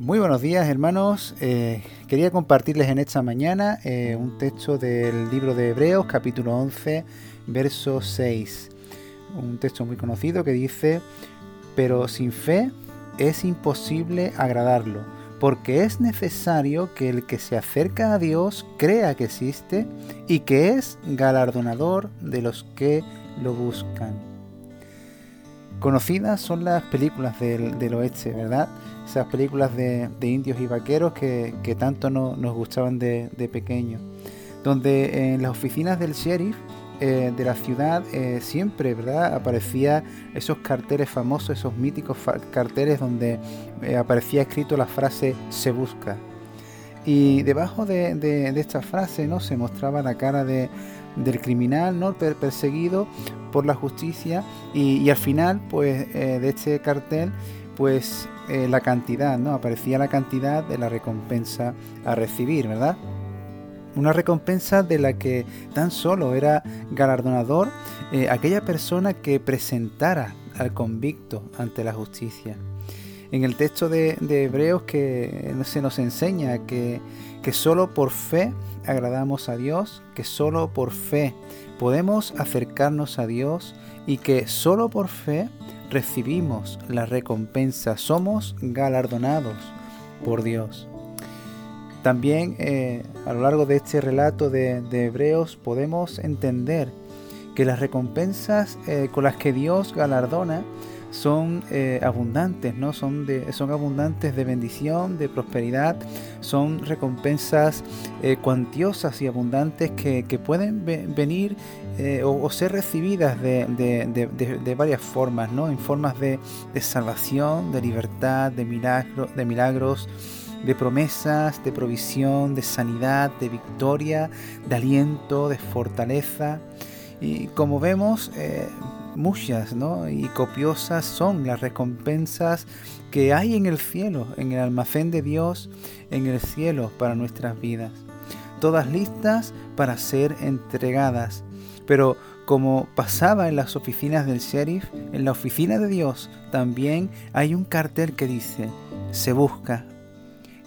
Muy buenos días hermanos, eh, quería compartirles en esta mañana eh, un texto del libro de Hebreos capítulo 11 verso 6, un texto muy conocido que dice, pero sin fe es imposible agradarlo, porque es necesario que el que se acerca a Dios crea que existe y que es galardonador de los que lo buscan. Conocidas son las películas del oeste, ¿verdad? esas películas de, indios y vaqueros que, tanto nos gustaban de, pequeño, donde en las oficinas del sheriff eh, de la ciudad eh, siempre ¿verdad? aparecía esos carteles famosos, esos míticos carteles donde eh, aparecía escrito la frase se busca. Y debajo de, esta frase ¿no? se mostraba la cara de, del criminal ¿no? perseguido por la justicia y, al final pues de este cartel pues eh, la cantidad, ¿no? Aparecía la cantidad de la recompensa a recibir, ¿verdad? Una recompensa de la que tan solo era galardonador eh, aquella persona que presentara al convicto ante la justicia. En el texto de, Hebreos que se nos enseña que, que solo por fe agradamos a Dios, que solo por fe podemos acercarnos a Dios y que solo por fe recibimos la recompensa, somos galardonados por Dios. También eh, a lo largo de este relato de, Hebreos podemos entender que las recompensas eh, con las que Dios galardona son eh, abundantes, ¿no? Son, de, son abundantes de bendición, de prosperidad, son recompensas eh, cuantiosas y abundantes que, pueden venir eh, o, ser recibidas de, varias formas, ¿no? En formas de, salvación, de libertad, de, milagro, de milagros, de promesas, de provisión, de sanidad, de victoria, de aliento, de fortaleza. Y como vemos, muchas ¿no? y copiosas son las recompensas que hay en el cielo, en el almacén de Dios, en el cielo para nuestras vidas. Todas listas para ser entregadas. Pero como pasaba en las oficinas del sheriff, en la oficina de Dios también hay un cartel que dice, se busca.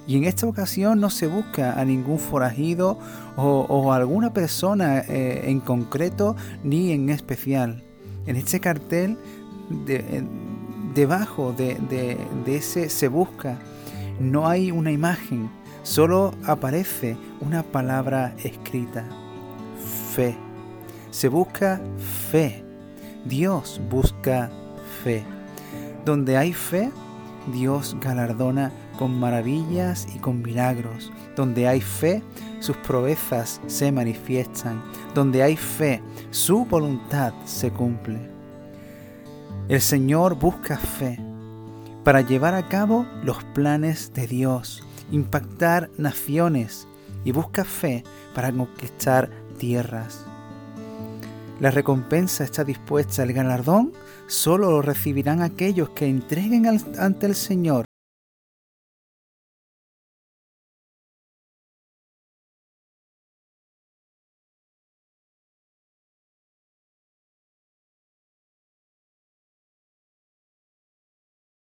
Y en esta ocasión no se busca a ningún forajido o, alguna persona eh, en concreto ni en especial en este cartel, debajo de, de ese se busca, no hay una imagen, solo aparece una palabra escrita, fe. Se busca fe. Dios busca fe. Donde hay fe, Dios galardona con maravillas y con milagros. Donde hay fe, sus proezas se manifiestan. Donde hay fe, su voluntad se cumple. El Señor busca fe para llevar a cabo los planes de Dios, impactar naciones y busca fe para conquistar tierras. La recompensa está dispuesta, el galardón solo lo recibirán aquellos que entreguen ante el Señor